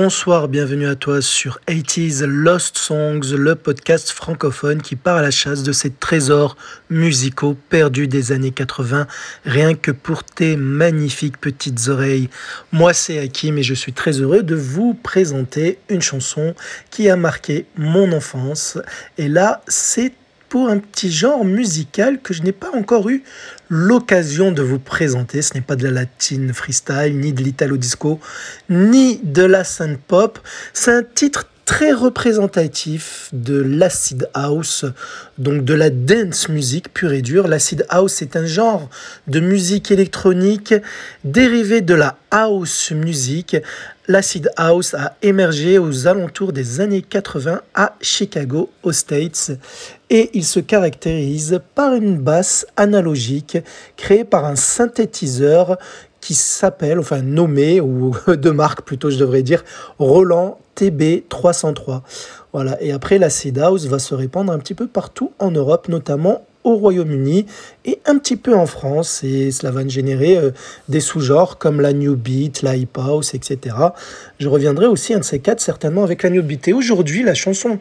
Bonsoir, bienvenue à toi sur 80s Lost Songs, le podcast francophone qui part à la chasse de ces trésors musicaux perdus des années 80, rien que pour tes magnifiques petites oreilles. Moi c'est Hakim et je suis très heureux de vous présenter une chanson qui a marqué mon enfance. Et là, c'est pour un petit genre musical que je n'ai pas encore eu l'occasion de vous présenter. Ce n'est pas de la latine freestyle, ni de l'italo disco, ni de la synth pop. C'est un titre très représentatif de l'acid house, donc de la dance music pure et dure. L'acid house est un genre de musique électronique dérivé de la house music. L'acid house a émergé aux alentours des années 80 à Chicago, aux States, et il se caractérise par une basse analogique créée par un synthétiseur qui s'appelle, enfin nommé, ou de marque plutôt je devrais dire, Roland TB303. Voilà, et après l'acid house va se répandre un petit peu partout en Europe, notamment au Royaume-Uni et un petit peu en France. Et cela va générer euh, des sous-genres comme la New Beat, la Hip House, etc. Je reviendrai aussi un de ces quatre certainement avec la New Beat. Et aujourd'hui, la chanson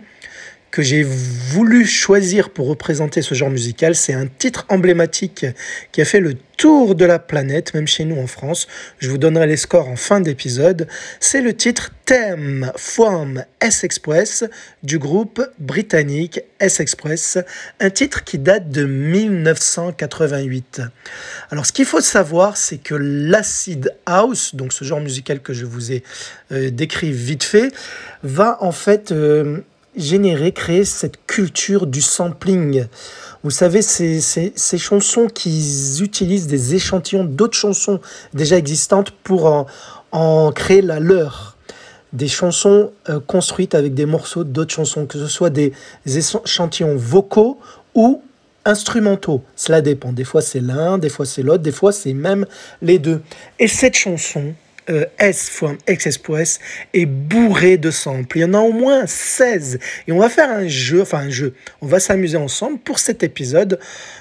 que j'ai voulu choisir pour représenter ce genre musical. C'est un titre emblématique qui a fait le tour de la planète, même chez nous en France. Je vous donnerai les scores en fin d'épisode. C'est le titre Thème Form S-Express du groupe britannique S-Express, un titre qui date de 1988. Alors ce qu'il faut savoir, c'est que l'acid house, donc ce genre musical que je vous ai euh, décrit vite fait, va en fait... Euh, générer, créer cette culture du sampling. Vous savez, ces, ces, chansons qui utilisent des échantillons d'autres chansons déjà existantes pour en, créer la leur. Des chansons euh, construites avec des morceaux d'autres chansons, que ce soit des échantillons vocaux ou instrumentaux. Cela dépend. Des fois c'est l'un, des fois c'est l'autre, des fois c'est même les deux. Et cette chanson, euh, S from XS est bourré de samples. Il y en a au moins 16. Et on va faire un jeu, enfin un jeu. On va s'amuser ensemble pour cet épisode.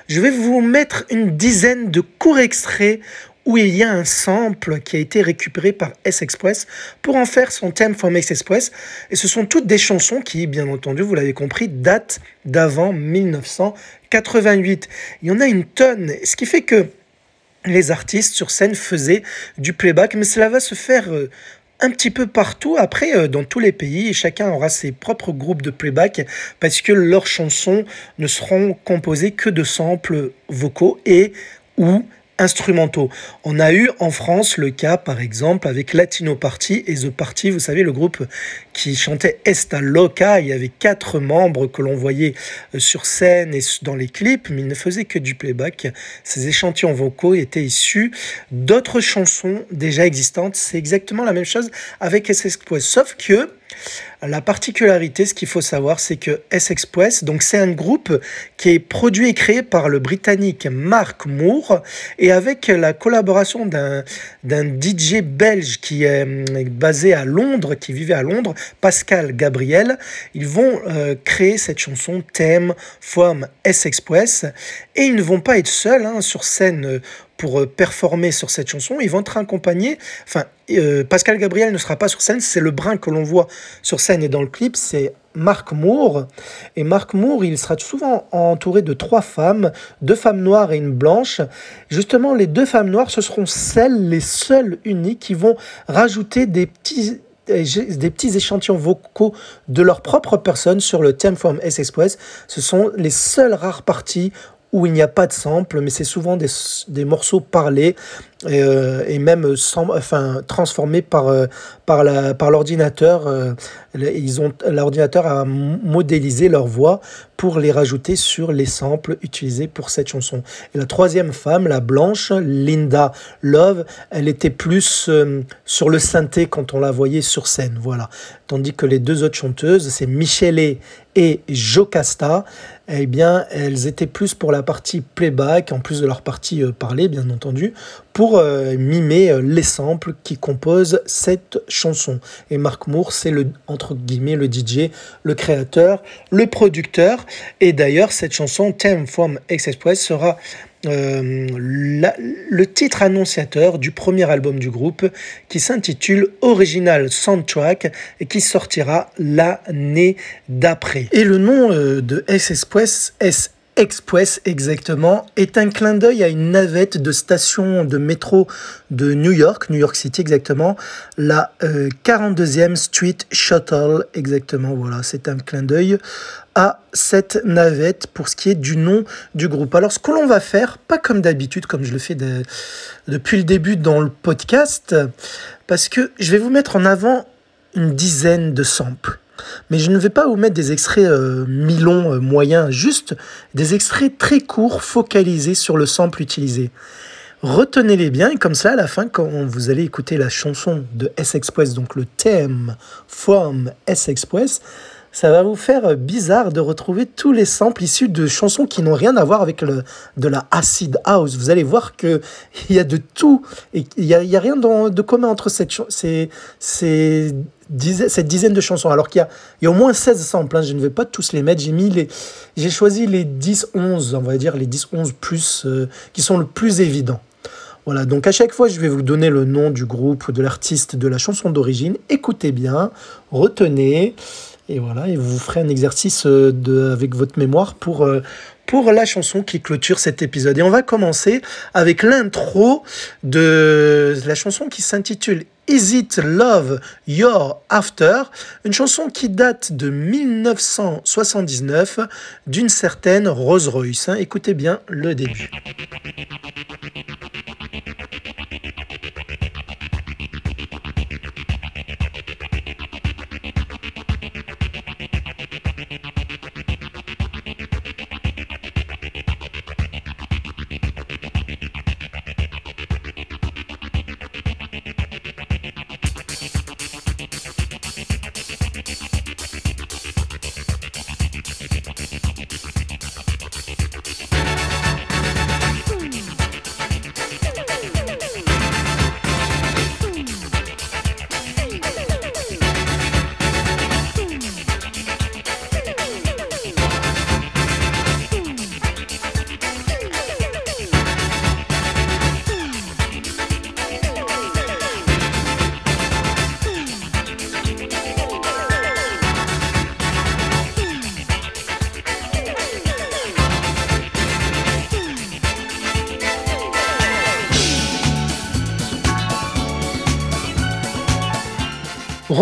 Je vais vous mettre une dizaine de courts extraits où il y a un sample qui a été récupéré par S-Express pour en faire son thème from S-Express. Et ce sont toutes des chansons qui, bien entendu, vous l'avez compris, datent d'avant 1988. Il y en a une tonne. Ce qui fait que les artistes sur scène faisaient du playback, mais cela va se faire euh, un petit peu partout, après euh, dans tous les pays, chacun aura ses propres groupes de playback, parce que leurs chansons ne seront composées que de samples vocaux et ou instrumentaux. On a eu en France le cas, par exemple, avec Latino Party et The Party, vous savez, le groupe qui chantait Esta Loca. Il y avait quatre membres que l'on voyait euh, sur scène et dans les clips, mais ils ne faisaient que du playback. Ces échantillons vocaux étaient issus d'autres chansons déjà existantes. C'est exactement la même chose avec SS sauf que la particularité, ce qu'il faut savoir, c'est que S-Express, donc c'est un groupe qui est produit et créé par le Britannique Mark Moore et avec la collaboration d'un DJ belge qui est euh, basé à Londres, qui vivait à Londres, Pascal Gabriel. Ils vont euh, créer cette chanson thème forme S-Express et ils ne vont pas être seuls hein, sur scène euh, pour euh, performer sur cette chanson. Ils vont être accompagnés. Enfin, euh, Pascal Gabriel ne sera pas sur scène. C'est le brin que l'on voit sur scène et dans le clip. C'est Marc Moore. Et Marc Moore, il sera souvent entouré de trois femmes, deux femmes noires et une blanche. Justement, les deux femmes noires, ce seront celles, les seules uniques, qui vont rajouter des petits des petits échantillons vocaux de leur propre personne sur le thème from S Express. Ce sont les seules rares parties où il n'y a pas de sample, mais c'est souvent des, des, morceaux parlés et, euh, et même sans, enfin, transformés par, euh, par, la, par l'ordinateur. Euh, ils ont, l'ordinateur a modélisé leur voix pour les rajouter sur les samples utilisés pour cette chanson. Et la troisième femme, la blanche, Linda Love, elle était plus sur le synthé quand on la voyait sur scène. Voilà. Tandis que les deux autres chanteuses, c'est Michele et Jocasta, eh bien, elles étaient plus pour la partie playback, en plus de leur partie euh, parlée, bien entendu, pour euh, mimer euh, les samples qui composent cette chanson. Et Mark Moore, c'est le, entre guillemets, le DJ, le créateur, le producteur. Et d'ailleurs, cette chanson, Theme from X Express, sera euh, le titre annonciateur du premier album du groupe qui s'intitule Original Soundtrack et qui sortira l'année d'après. Et le nom euh, de S-Express, S Express exactement, est un clin d'œil à une navette de station de métro de New York, New York City exactement, la 42e euh, Street Shuttle exactement, voilà, c'est un clin d'œil à cette navette pour ce qui est du nom du groupe. Alors ce que l'on va faire, pas comme d'habitude, comme je le fais depuis le début dans le podcast, parce que je vais vous mettre en avant une dizaine de samples. Mais je ne vais pas vous mettre des extraits euh, mi-longs, euh, moyens, juste des extraits très courts focalisés sur le sample utilisé. Retenez-les bien et comme ça, à la fin, quand vous allez écouter la chanson de S-Express, donc le thème from S-Express, ça va vous faire bizarre de retrouver tous les samples issus de chansons qui n'ont rien à voir avec le, de la acid house. Vous allez voir qu'il y a de tout et il n'y a, rien de commun entre cette, ces, ces cette dizaine de chansons. Alors qu'il y, y a, au moins 16 samples, hein. je ne vais pas tous les mettre. J'ai mis les, j'ai choisi les 10, 11, on va dire les 10, 11 plus, euh, qui sont le plus évidents. Voilà, donc à chaque fois, je vais vous donner le nom du groupe, de l'artiste, de la chanson d'origine. Écoutez bien, retenez, et voilà, et vous ferez un exercice euh, de, avec votre mémoire pour, euh, pour la chanson qui clôture cet épisode. Et on va commencer avec l'intro de la chanson qui s'intitule Is It Love You're After, une chanson qui date de 1979 d'une certaine Rose Royce. Hein. Écoutez bien le début.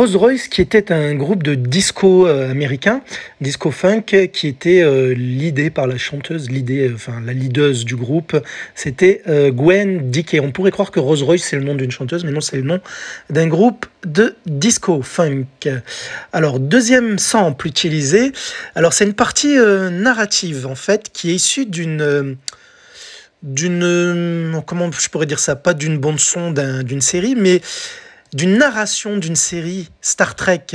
Rose Royce, qui était un groupe de disco euh, américain, disco funk, qui était euh, l'idée par la chanteuse, l'idée, euh, enfin la leaduse du groupe, c'était Gwen Dickey. On pourrait croire que Rose Royce c'est le nom d'une chanteuse, mais non, c'est le nom d'un groupe de disco funk. Alors deuxième sample utilisé, alors c'est une partie narrative en fait qui est issue d'une d'une comment je pourrais dire ça, pas d'une bande son d'une série, mais d'une narration d'une série Star Trek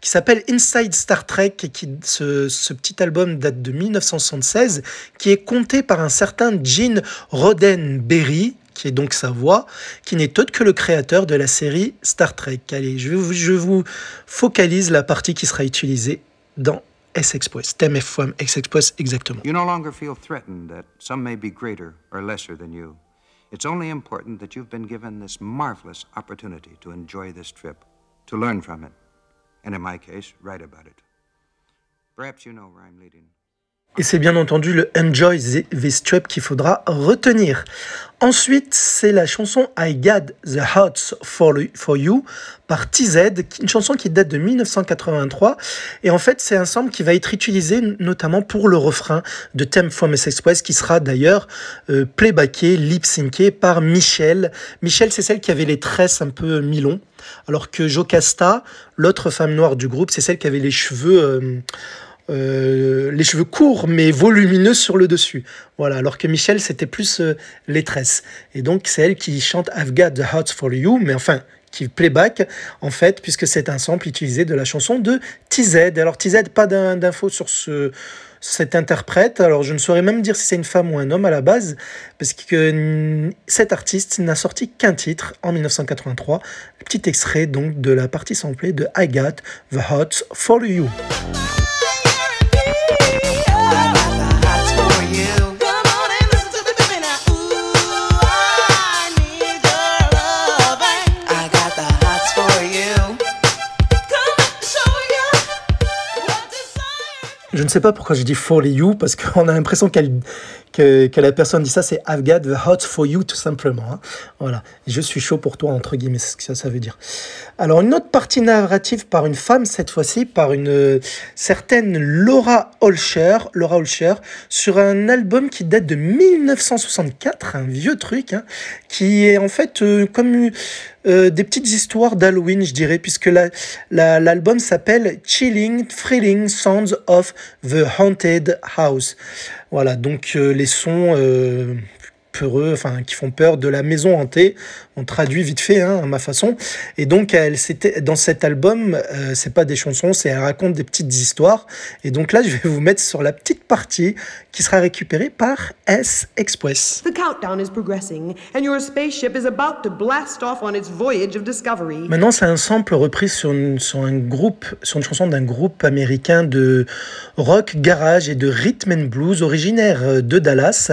qui s'appelle Inside Star Trek et qui ce, petit album date de 1976 qui est compté par un certain Gene Roddenberry qui est donc sa voix, qui n'est autre que le créateur de la série Star Trek. Allez, je vous, je vous focalise la partie qui sera utilisée dans S-Express, thème FM S-Express exactement. You no longer feel threatened that some may be greater or lesser than you. It's only important that you've been given this marvelous opportunity to enjoy this trip, to learn from it, and in my case, write about it. Perhaps you know where I'm leading. Et c'est bien entendu le Enjoy This Trip qu'il faudra retenir. Ensuite, c'est la chanson I Got the Hearts for, You par TZ, une chanson qui date de 1983. Et en fait, c'est un sample qui va être utilisé notamment pour le refrain de Theme from S Express, qui sera d'ailleurs euh, playbacké, lip-syncé par Michelle. Michelle, c'est celle qui avait les tresses un peu mi-longs, alors que Jocasta, l'autre femme noire du groupe, c'est celle qui avait les cheveux... Euh, euh, les cheveux courts mais volumineux sur le dessus. Voilà, alors que Michelle, c'était plus euh, les tresses. Et donc, c'est elle qui chante I've Got the Heart for You, mais enfin, qui playback, en fait, puisque c'est un sample utilisé de la chanson de TZ. Alors, TZ, pas d'infos sur ce cet interprète. Alors, je ne saurais même dire si c'est une femme ou un homme à la base, parce que cet artiste n'a sorti qu'un titre en 1983. Petit extrait donc de la partie samplée de I Got the Heart for You. Je ne sais pas pourquoi je dis for you, parce qu'on a l'impression qu'elle que, la personne dit ça, c'est I've got the hot for you, tout simplement. Hein. Voilà. je suis chaud pour toi, entre guillemets, c'est ce que ça, veut dire. Alors, une autre partie narrative par une femme, cette fois-ci, par une euh, certaine Laura Holscher, Laura Holscher, sur un album qui date de 1964, un vieux truc, hein, qui est en fait euh, comme euh, des petites histoires d'Halloween, je dirais, puisque l'album s'appelle Chilling, Thrilling Sounds of the Haunted House. Voilà, donc euh, les sons euh, peureux, enfin qui font peur de la maison hantée. On traduit vite fait hein, à ma façon. Et donc elle c'était dans cet album, euh, c'est pas des chansons, c'est elle raconte des petites histoires. Et donc là, je vais vous mettre sur la petite partie qui sera récupérée par S Express. The countdown is progressing and your spaceship is about to blast off on its voyage of discovery. Maintenant, c'est un sample repris sur, une, sur un groupe, sur une chanson d'un groupe américain de rock garage et de rhythm and blues originaire de Dallas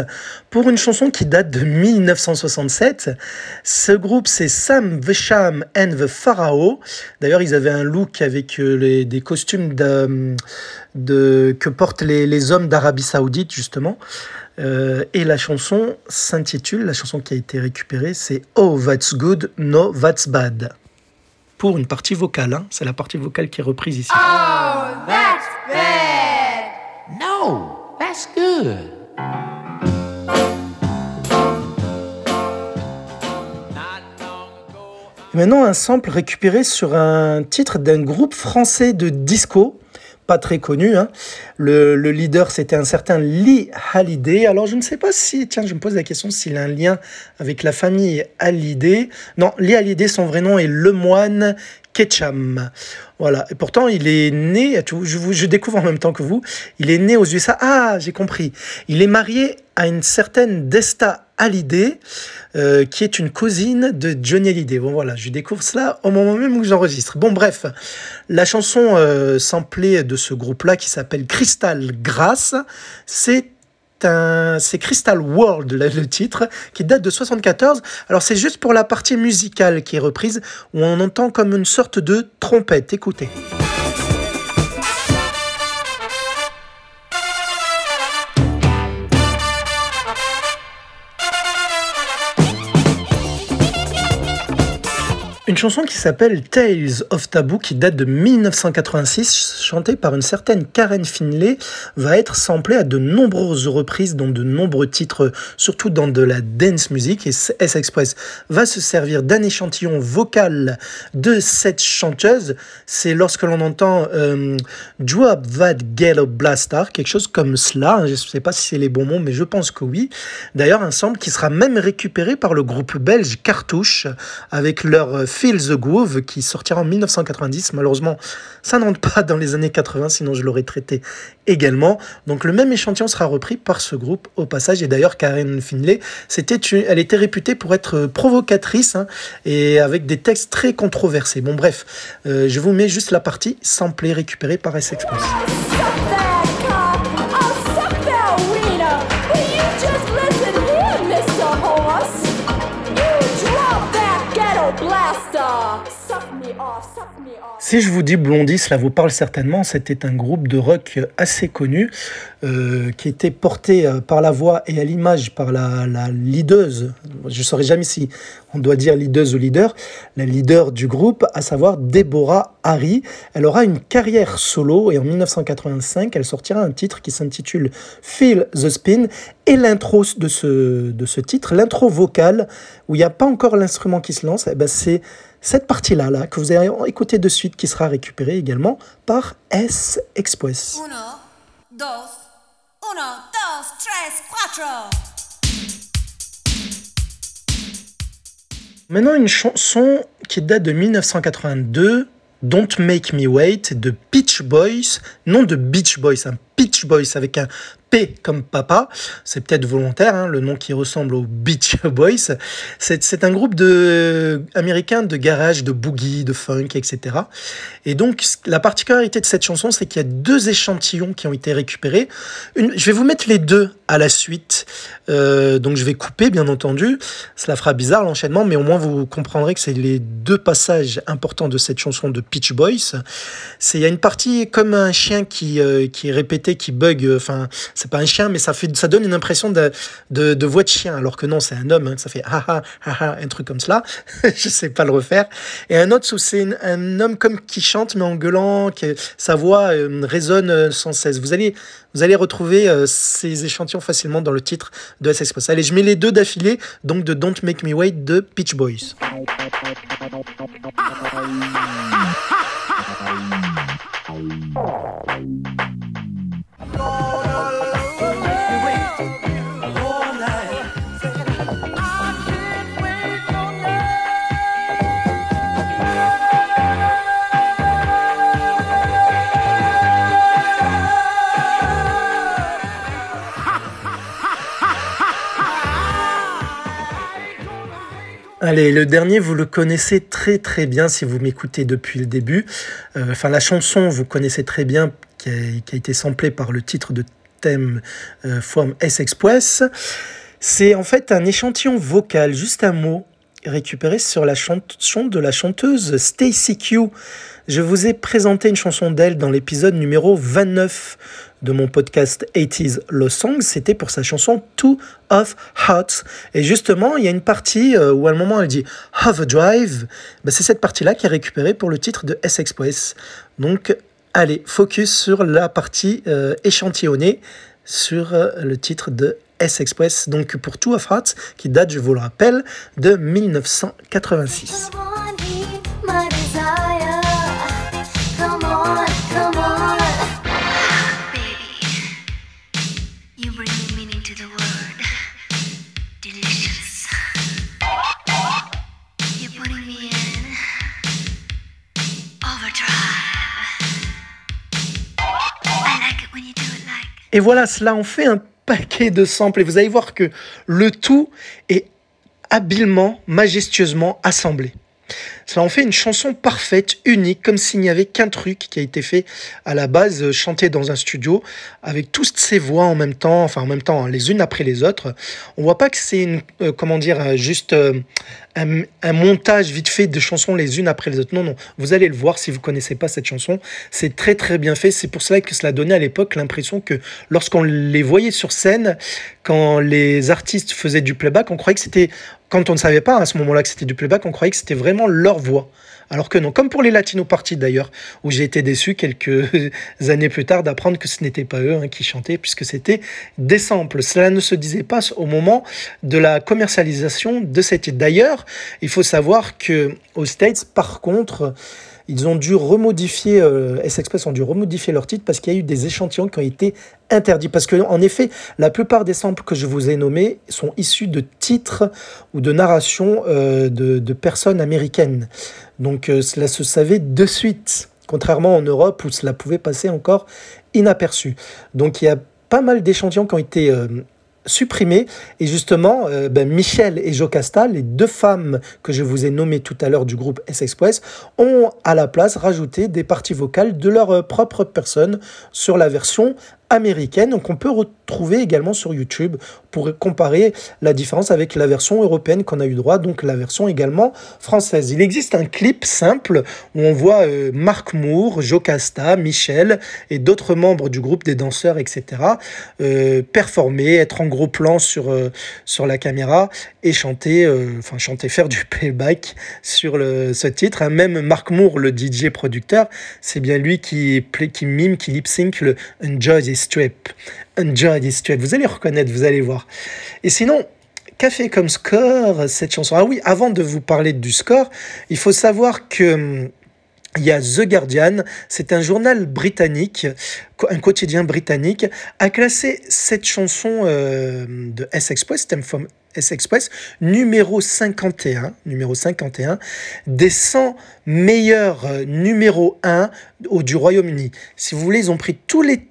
pour une chanson qui date de 1967. Ce groupe, c'est Sam the Sham and the Pharaoh. D'ailleurs, ils avaient un look avec euh, les, des costumes que portent les, les hommes d'Arabie Saoudite, justement. Euh, et la chanson s'intitule, la chanson qui a été récupérée, c'est Oh, that's good, no, that's bad. Pour une partie vocale, hein. c'est la partie vocale qui est reprise ici. Oh, that's bad. No, that's good. Maintenant, un sample récupéré sur un titre d'un groupe français de disco, pas très connu. Hein. Le, leader, c'était un certain Lee Hallyday. Alors, je ne sais pas si, tiens, je me pose la question s'il a un lien avec la famille Hallyday. Non, Lee Hallyday, son vrai nom est Lemoine Ketcham. Voilà. Et pourtant, il est né, je, je découvre en même temps que vous, il est né aux USA. Ah, j'ai compris. Il est marié à une certaine Desta Hallyday, euh, qui est une cousine de Johnny Hallyday. Bon voilà, je découvre cela au moment même où j'enregistre. Bon bref, la chanson euh, samplée de ce groupe-là qui s'appelle Crystal Grass, c'est c'est Crystal World le titre qui date de 74. Alors c'est juste pour la partie musicale qui est reprise où on entend comme une sorte de trompette. Écoutez. Une chanson qui s'appelle Tales of Taboo, qui date de 1986, chantée par une certaine Karen Finlay, va être samplée à de nombreuses reprises dans de nombreux titres, surtout dans de la dance music. Et S-Express va se servir d'un échantillon vocal de cette chanteuse. C'est lorsque l'on entend euh, Drop That Ghetto Blaster, quelque chose comme cela. Je ne sais pas si c'est les bons mots, mais je pense que oui. D'ailleurs, un sample qui sera même récupéré par le groupe belge Cartouche avec leur Feel the Groove qui sortira en 1990. Malheureusement, ça n'entre pas dans les années 80, sinon je l'aurais traité également. Donc le même échantillon sera repris par ce groupe au passage. Et d'ailleurs, Karen Finlay, elle était réputée pour être provocatrice hein, et avec des textes très controversés. Bon bref, euh, je vous mets juste la partie samplée récupérée par S-Express. Si je vous dis Blondie, cela vous parle certainement. C'était un groupe de rock assez connu euh, qui était porté euh, par la voix et à l'image par la, la leaduse. Je ne saurais jamais si on doit dire leaduse ou leader. La leader du groupe, à savoir Deborah Harry. Elle aura une carrière solo et en 1985, elle sortira un titre qui s'intitule Feel the Spin. Et l'intro de ce, de ce titre, l'intro vocale, où il n'y a pas encore l'instrument qui se lance, eh ben c'est cette partie-là là, que vous allez écouter de suite qui sera récupérée également par S Express. Uno, dos, uno, dos, tres, cuatro. Maintenant, une chanson qui date de 1982, Don't Make Me Wait, de Beach Boys, non de Beach Boys, un Beach Boys avec un P comme papa. C'est peut-être volontaire, hein, le nom qui ressemble aux Beach Boys. C'est un groupe de, américain de garage, de boogie, de funk, etc. Et donc, la particularité de cette chanson, c'est qu'il y a deux échantillons qui ont été récupérés. Une, je vais vous mettre les deux à la suite. Euh, donc je vais couper, bien entendu. Cela fera bizarre l'enchaînement, mais au moins vous comprendrez que c'est les deux passages importants de cette chanson de Peach Boys. C'est il y a une partie comme un chien qui euh, qui est répété, qui bug. Enfin, c'est pas un chien, mais ça fait ça donne une impression de de, voix de chien, alors que non, c'est un homme. Hein, ça fait ha ha ha ha, un truc comme cela. je sais pas le refaire. Et un autre où c'est un homme comme qui chante mais en gueulant, qui, sa voix euh, résonne sans cesse. Vous allez vous allez retrouver ces échantillons facilement dans le titre de SS Allez, je mets les deux d'affilée, donc de Don't Make Me Wait de Peach Boys. Le dernier, vous le connaissez très très bien si vous m'écoutez depuis le début. Euh, enfin, la chanson, vous connaissez très bien, qui a, été samplée par le titre de thème euh, Form S Express. C'est en fait un échantillon vocal, juste un mot, récupéré sur la chanson de la chanteuse Stacy Q. Je vous ai présenté une chanson d'elle dans l'épisode numéro 29 de mon podcast 80s Lost Songs, c'était pour sa chanson Two of Hearts. Et justement, il y a une partie euh, où à un moment elle dit Overdrive. Ben, c'est cette partie-là qui est récupérée pour le titre de S-Express. Donc, allez, focus sur la partie euh, échantillonnée sur euh, le titre de S-Express. Donc, pour Two of Hearts, qui date, je vous le rappelle, de 1986. Et voilà, cela en fait un paquet de samples. Et vous allez voir que le tout est habilement, majestueusement assemblé. Cela en fait une chanson parfaite, unique, comme s'il n'y avait qu'un truc qui a été fait à la base, euh, chanté dans un studio, avec toutes ces voix en même temps, enfin en même temps, hein, les unes après les autres. On voit pas que c'est une, euh, comment dire, euh, juste un, montage vite fait de chansons les unes après les autres. Non, non, vous allez le voir si vous connaissez pas cette chanson. C'est très très bien fait. C'est pour cela que cela donnait à l'époque l'impression que lorsqu'on les voyait sur scène, quand les artistes faisaient du playback, on croyait que c'était, quand on ne savait pas à ce moment-là que c'était du playback, on croyait que c'était vraiment leur voix. Alors que non, comme pour les Latino Party d'ailleurs, où j'ai été déçu quelques années plus tard d'apprendre que ce n'était pas eux hein, qui chantaient, puisque c'était des samples. Cela ne se disait pas au moment de la commercialisation de cette titre. D'ailleurs, il faut savoir que aux States, par contre, ils ont dû remodifier, euh, S-Express ont dû remodifier leur titre parce qu'il y a eu des échantillons qui ont été interdits. Parce que, en effet, la plupart des samples que je vous ai nommés sont issus de titres ou de narrations euh, de, personnes américaines. Donc, euh, cela se savait de suite, contrairement en Europe où cela pouvait passer encore inaperçu. Donc, il y a pas mal d'échantillons qui ont été supprimé. Et justement, euh, ben, Michel et Jocasta, les deux femmes que je vous ai nommées tout à l'heure du groupe S-Express, ont à la place rajouté des parties vocales de leur euh, propre personne sur la version américaine. Donc on peut retrouver également sur YouTube pour comparer la différence avec la version européenne qu'on a eu droit, donc la version également française. Il existe un clip simple où on voit euh, Marc Moore, Jocasta, Michel et d'autres membres du groupe des danseurs, etc. Euh, performer, être en gros plan sur, euh, sur la caméra et chanter, enfin chanter, faire du playback sur le, ce titre. Hein, même Marc Moore, le DJ producteur, c'est bien lui qui, qui mime, qui lip sync le Enjoy Strip. Enjoy this strip. Vous allez reconnaître, vous allez voir. Et sinon, fait comme score cette chanson Ah oui, avant de vous parler du score, il faut savoir que hum, il y a The Guardian, c'est un journal britannique, un quotidien britannique, a classé cette chanson euh, de S-Express, Theme from S-Express, numéro 51, numéro 51, des 100 meilleurs euh, numéro 1 du Royaume-Uni. Si vous voulez, ils ont pris tous les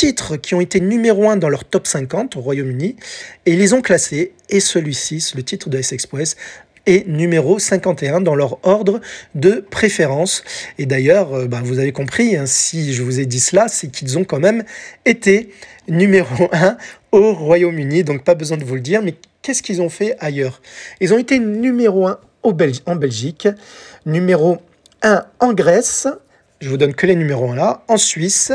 titres qui ont été numéro 1 dans leur top 50 au Royaume-Uni et ils les ont classés. Et celui-ci, le titre de S-Express, et numéro 51 dans leur ordre de préférence. Et d'ailleurs, euh, ben, vous avez compris, hein, si je vous ai dit cela, c'est qu'ils ont quand même été numéro 1 au Royaume-Uni, donc pas besoin de vous le dire, mais qu'est-ce qu'ils ont fait ailleurs? Ils ont été numéro 1 au en Belgique, numéro 1 en Grèce, je vous donne que les numéros 1 là, en Suisse,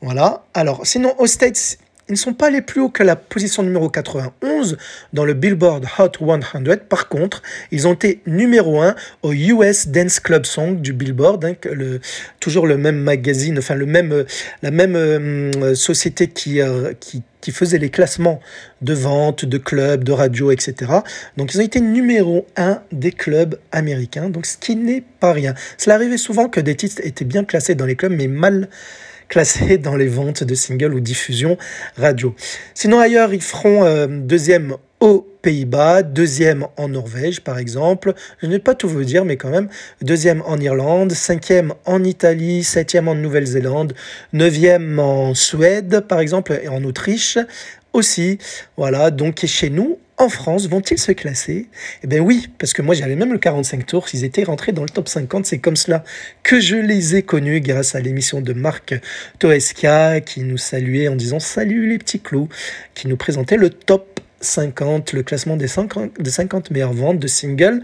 voilà. Alors, sinon, aux States, ils ne sont pas les plus hauts que la position numéro 91 dans le Billboard Hot 100. Par contre, ils ont été numéro 1 au US Dance Club Song du Billboard, hein, toujours le même magazine, enfin le même, la même euh, société qui, euh, qui, qui faisait les classements de vente, de clubs, de radio, etc. Donc ils ont été numéro 1 des clubs américains, donc ce qui n'est pas rien. Cela arrivait souvent que des titres étaient bien classés dans les clubs, mais mal classés dans les ventes de singles ou diffusion radio. Sinon ailleurs, ils feront euh, deuxième aux Pays-Bas, deuxième en Norvège par exemple, je ne vais pas tout vous dire mais quand même, deuxième en Irlande, cinquième en Italie, septième en Nouvelle-Zélande, neuvième en Suède par exemple et en Autriche aussi. Voilà, donc chez nous, en France, vont-ils se classer? Eh bien oui, parce que moi j'avais même le 45 tours, ils étaient rentrés dans le top 50, c'est comme cela que je les ai connus grâce à l'émission de Marc Toesca qui nous saluait en disant salut les petits clous, qui nous présentait le top 50, le classement des 50, des 50 meilleures ventes de singles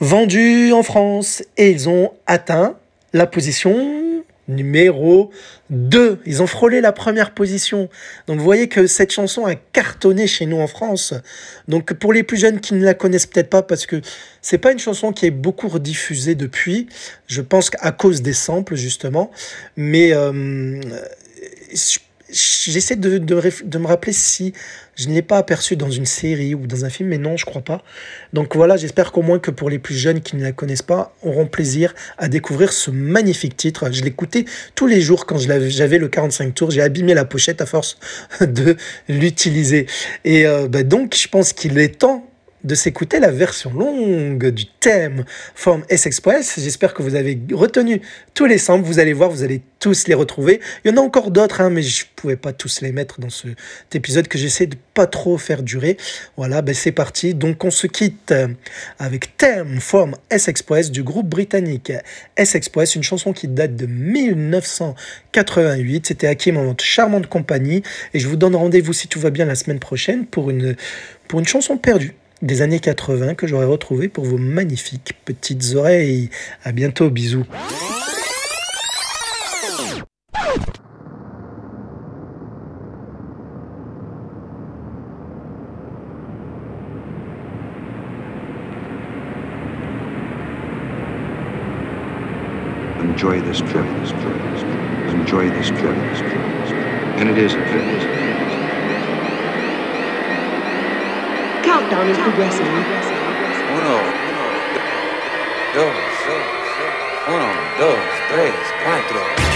vendus en France. Et ils ont atteint la position numéro 2. Ils ont frôlé la première position. Donc vous voyez que cette chanson a cartonné chez nous en France. Donc pour les plus jeunes qui ne la connaissent peut-être pas, parce que c'est pas une chanson qui est beaucoup rediffusée depuis, je pense qu'à cause des samples justement, mais euh, j'essaie de, de, me rappeler si je ne l'ai pas aperçu dans une série ou dans un film, mais non, je crois pas. Donc voilà, j'espère qu'au moins que pour les plus jeunes qui ne la connaissent pas, auront plaisir à découvrir ce magnifique titre. Je l'écoutais tous les jours quand j'avais le 45 tours. J'ai abîmé la pochette à force de l'utiliser. Et euh, bah donc, je pense qu'il est temps de s'écouter la version longue du thème Form S-Express. J'espère que vous avez retenu tous les samples. Vous allez voir, vous allez tous les retrouver. Il y en a encore d'autres, hein, mais je ne pouvais pas tous les mettre dans cet épisode que j'essaie de pas trop faire durer. Voilà, ben c'est parti. Donc on se quitte avec Thème Form S-Express du groupe britannique S-Express, une chanson qui date de 1988. C'était Hakim en charmante compagnie. Et je vous donne rendez-vous si tout va bien la semaine prochaine pour une, pour une chanson perdue des années 80 que j'aurais retrouvé pour vos magnifiques petites oreilles. À bientôt, bisous. Enjoy this trip. Enjoy this trip. And it is a trip. Countdown is progressing. Uno, dos, uno, dos, tres, cuatro.